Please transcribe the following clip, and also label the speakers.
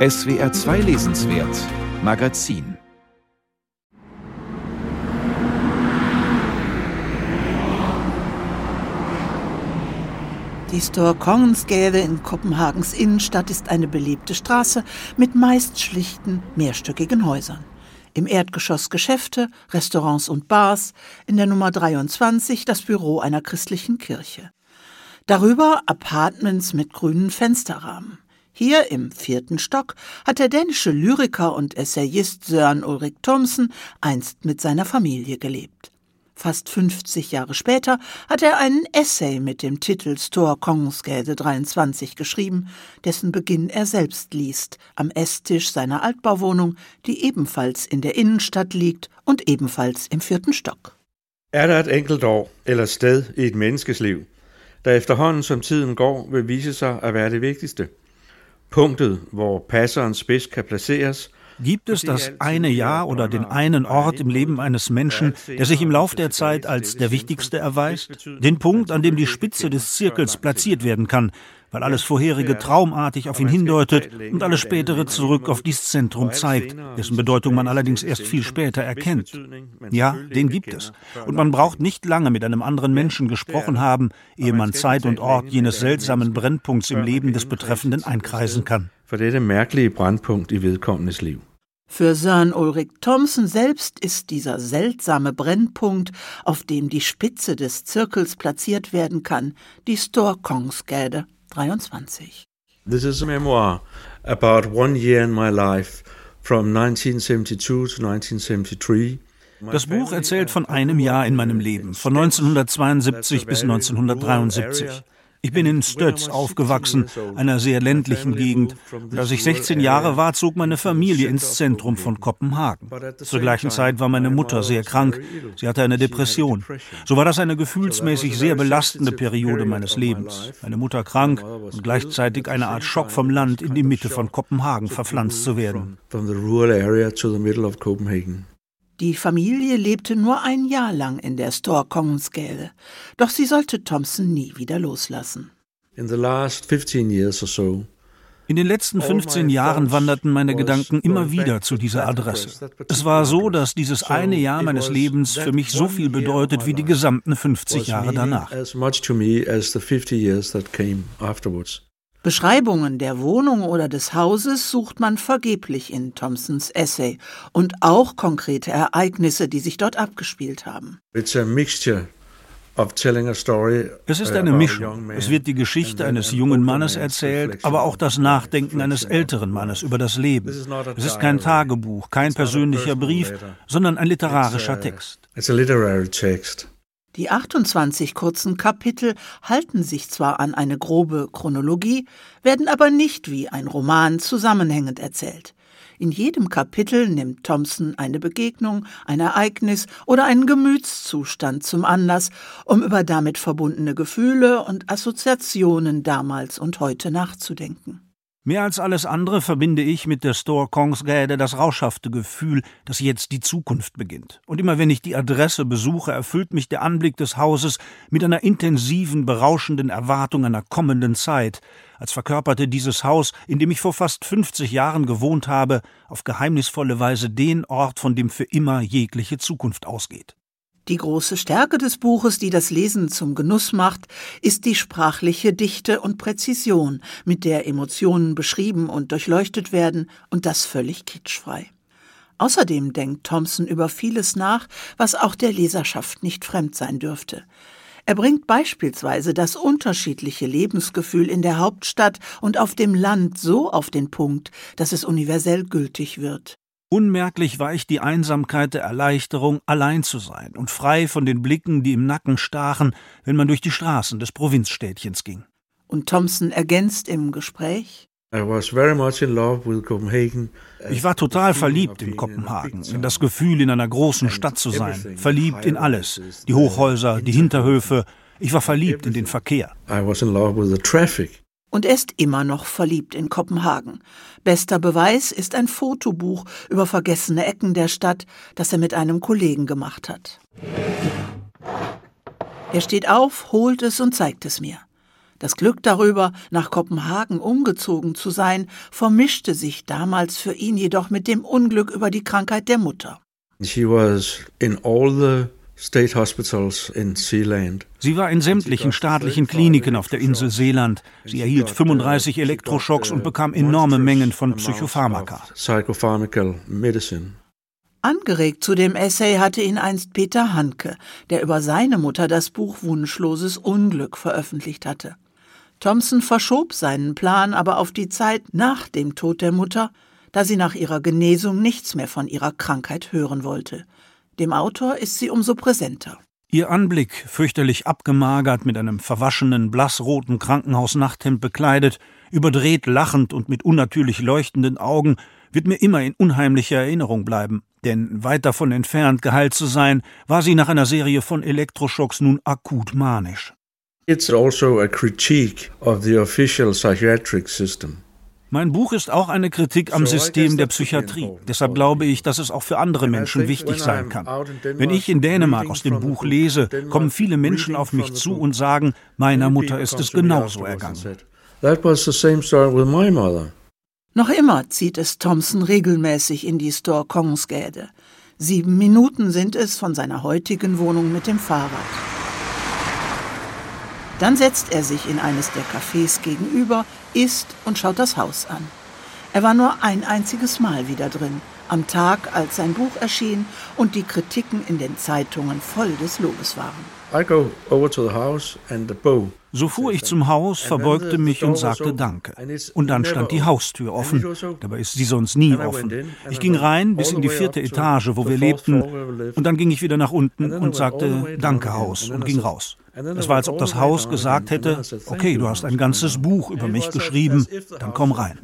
Speaker 1: SWR 2 Lesenswert Magazin
Speaker 2: Die Storkongensgade in Kopenhagens Innenstadt ist eine belebte Straße mit meist schlichten, mehrstöckigen Häusern. Im Erdgeschoss Geschäfte, Restaurants und Bars, in der Nummer 23 das Büro einer christlichen Kirche. Darüber Apartments mit grünen Fensterrahmen. Hier im vierten Stock hat der dänische Lyriker und Essayist Søren Ulrik Thomsen einst mit seiner Familie gelebt. Fast 50 Jahre später hat er einen Essay mit dem Titel Stor Kongensgade 23 geschrieben, dessen Beginn er selbst liest, am Esstisch seiner Altbauwohnung, die ebenfalls in der Innenstadt liegt und ebenfalls im vierten Stock.
Speaker 3: Er der et enkelt år eller sted i et menneskes liv, der efterhånden som tiden går vil vise sig at være det vigtigste? Punktet, hvor passerens spids kan placeres –
Speaker 4: Gibt es das eine Jahr oder den einen Ort im Leben eines Menschen, der sich im Lauf der Zeit als der wichtigste erweist? Den Punkt, an dem die Spitze des Zirkels platziert werden kann, weil alles vorherige traumartig auf ihn hindeutet und alles spätere zurück auf dieses Zentrum zeigt, dessen Bedeutung man allerdings erst viel später erkennt. Ja, den gibt es. Und man braucht nicht lange mit einem anderen Menschen gesprochen haben, ehe man Zeit und Ort jenes seltsamen Brennpunkts im Leben des Betreffenden einkreisen kann.
Speaker 3: For dette mærkelige brandpunkt i vedkommendes liv.
Speaker 2: Für Søren Ulrik Thomsen selbst ist dieser seltsame Brennpunkt, auf dem die Spitze des Zirkels platziert werden kann, die Storkongsgade 23.
Speaker 3: This is a memoir about one year in my life from 1972 to 1973.
Speaker 4: Das Buch erzählt von einem Jahr in meinem Leben, von 1972 bis 1973. Ich bin in Stötz aufgewachsen, einer sehr ländlichen Gegend. Und als ich 16 Jahre war, zog meine Familie ins Zentrum von Kopenhagen. Zur gleichen Zeit war meine Mutter sehr krank. Sie hatte eine Depression. So war das eine gefühlsmäßig sehr belastende Periode meines Lebens. Meine Mutter krank und gleichzeitig eine Art Schock vom Land in die Mitte von Kopenhagen verpflanzt zu werden.
Speaker 2: Die Familie lebte nur ein Jahr lang in der Storkongensgade, doch sie sollte Thompson nie wieder loslassen.
Speaker 3: In the last 15 years or so,
Speaker 4: in den letzten 15 Jahren wanderten meine Gedanken immer wieder zu dieser Adresse. Es war so, dass dieses eine Jahr meines Lebens für mich so viel bedeutet wie die gesamten 50 Jahre danach.
Speaker 2: Beschreibungen der Wohnung oder des Hauses sucht man vergeblich in Thompsons Essay und auch konkrete Ereignisse, die sich dort abgespielt haben.
Speaker 4: Es ist eine Mischung. Es wird die Geschichte eines jungen Mannes erzählt, aber auch das Nachdenken eines älteren Mannes über das Leben. Es ist kein Tagebuch, kein persönlicher Brief, sondern ein literarischer Text.
Speaker 2: Die 28 kurzen Kapitel halten sich zwar an eine grobe Chronologie, werden aber nicht wie ein Roman zusammenhängend erzählt. In jedem Kapitel nimmt Thompson eine Begegnung, ein Ereignis oder einen Gemütszustand zum Anlass, um über damit verbundene Gefühle und Assoziationen damals und heute nachzudenken.
Speaker 4: Mehr als alles andere verbinde ich mit der Store Kongsgade das rauschhafte Gefühl, dass jetzt die Zukunft beginnt. Und immer wenn ich die Adresse besuche, erfüllt mich der Anblick des Hauses mit einer intensiven, berauschenden Erwartung einer kommenden Zeit, als verkörperte dieses Haus, in dem ich vor fast 50 Jahren gewohnt habe, auf geheimnisvolle Weise den Ort, von dem für immer jegliche Zukunft ausgeht.
Speaker 2: Die große Stärke des Buches, die das Lesen zum Genuss macht, ist die sprachliche Dichte und Präzision, mit der Emotionen beschrieben und durchleuchtet werden, und das völlig kitschfrei. Außerdem denkt Thompson über vieles nach, was auch der Leserschaft nicht fremd sein dürfte. Er bringt beispielsweise das unterschiedliche Lebensgefühl in der Hauptstadt und auf dem Land so auf den Punkt, dass es universell gültig wird.
Speaker 4: Unmerklich war ich die Einsamkeit der Erleichterung, allein zu sein und frei von den Blicken, die im Nacken stachen, wenn man durch die Straßen des Provinzstädtchens ging.
Speaker 2: Und Thompson ergänzt im Gespräch
Speaker 3: ich
Speaker 4: war total verliebt in Kopenhagen, in das Gefühl, in einer großen Stadt zu sein, verliebt in alles, die Hochhäuser, die Hinterhöfe. Ich war verliebt in den Verkehr.
Speaker 2: Und er ist immer noch verliebt in Kopenhagen. Bester Beweis ist ein Fotobuch über vergessene Ecken der Stadt, das er mit einem Kollegen gemacht hat. Er steht auf, holt es und zeigt es mir. Das Glück darüber, nach Kopenhagen umgezogen zu sein, vermischte sich damals für ihn jedoch mit dem Unglück über die Krankheit der Mutter.
Speaker 3: She was in all the state hospitals in Sealand.
Speaker 4: Sie war in sämtlichen staatlichen Kliniken auf der Insel Seeland. Sie erhielt 35 Elektroschocks und bekam enorme Mengen von Psychopharmaka.
Speaker 2: Angeregt zu dem Essay hatte ihn einst Peter Hanke, der über seine Mutter das Buch Wunschloses Unglück veröffentlicht hatte. Thompson verschob seinen Plan aber auf die Zeit nach dem Tod der Mutter, da sie nach ihrer Genesung nichts mehr von ihrer Krankheit hören wollte. Dem Autor ist sie umso präsenter.
Speaker 4: Ihr Anblick, fürchterlich abgemagert, mit einem verwaschenen, blassroten Krankenhausnachthemd bekleidet, überdreht lachend und mit unnatürlich leuchtenden Augen, wird mir immer in unheimlicher Erinnerung bleiben. Denn weit davon entfernt, geheilt zu sein, war sie nach einer Serie von Elektroschocks nun akut manisch.
Speaker 3: It's also a critique of the official psychiatric system.
Speaker 4: Mein Buch ist auch eine Kritik am System der Psychiatrie. Deshalb glaube ich, dass es auch für andere Menschen wichtig sein kann. Wenn ich in Dänemark aus dem Buch lese, kommen viele Menschen auf mich zu und sagen, meiner Mutter ist es genauso ergangen.
Speaker 2: Noch immer zieht es Thompson regelmäßig in die Store Kongsgäde. Sieben Minuten sind es von seiner heutigen Wohnung mit dem Fahrrad. Dann setzt er sich in eines der Cafés gegenüber, isst und schaut das Haus an. Er war nur ein einziges Mal wieder drin, am Tag, als sein Buch erschien und die Kritiken in den Zeitungen voll des Lobes waren.
Speaker 4: So fuhr ich zum Haus, verbeugte mich und sagte Danke. Und dann stand die Haustür offen. Dabei ist sie sonst nie offen. Ich ging rein bis in die vierte Etage, wo wir lebten. Und dann ging ich wieder nach unten und sagte Danke, Haus, und ging raus. Es war, als ob das Haus gesagt hätte, okay, du hast ein ganzes Buch über mich geschrieben, dann komm rein.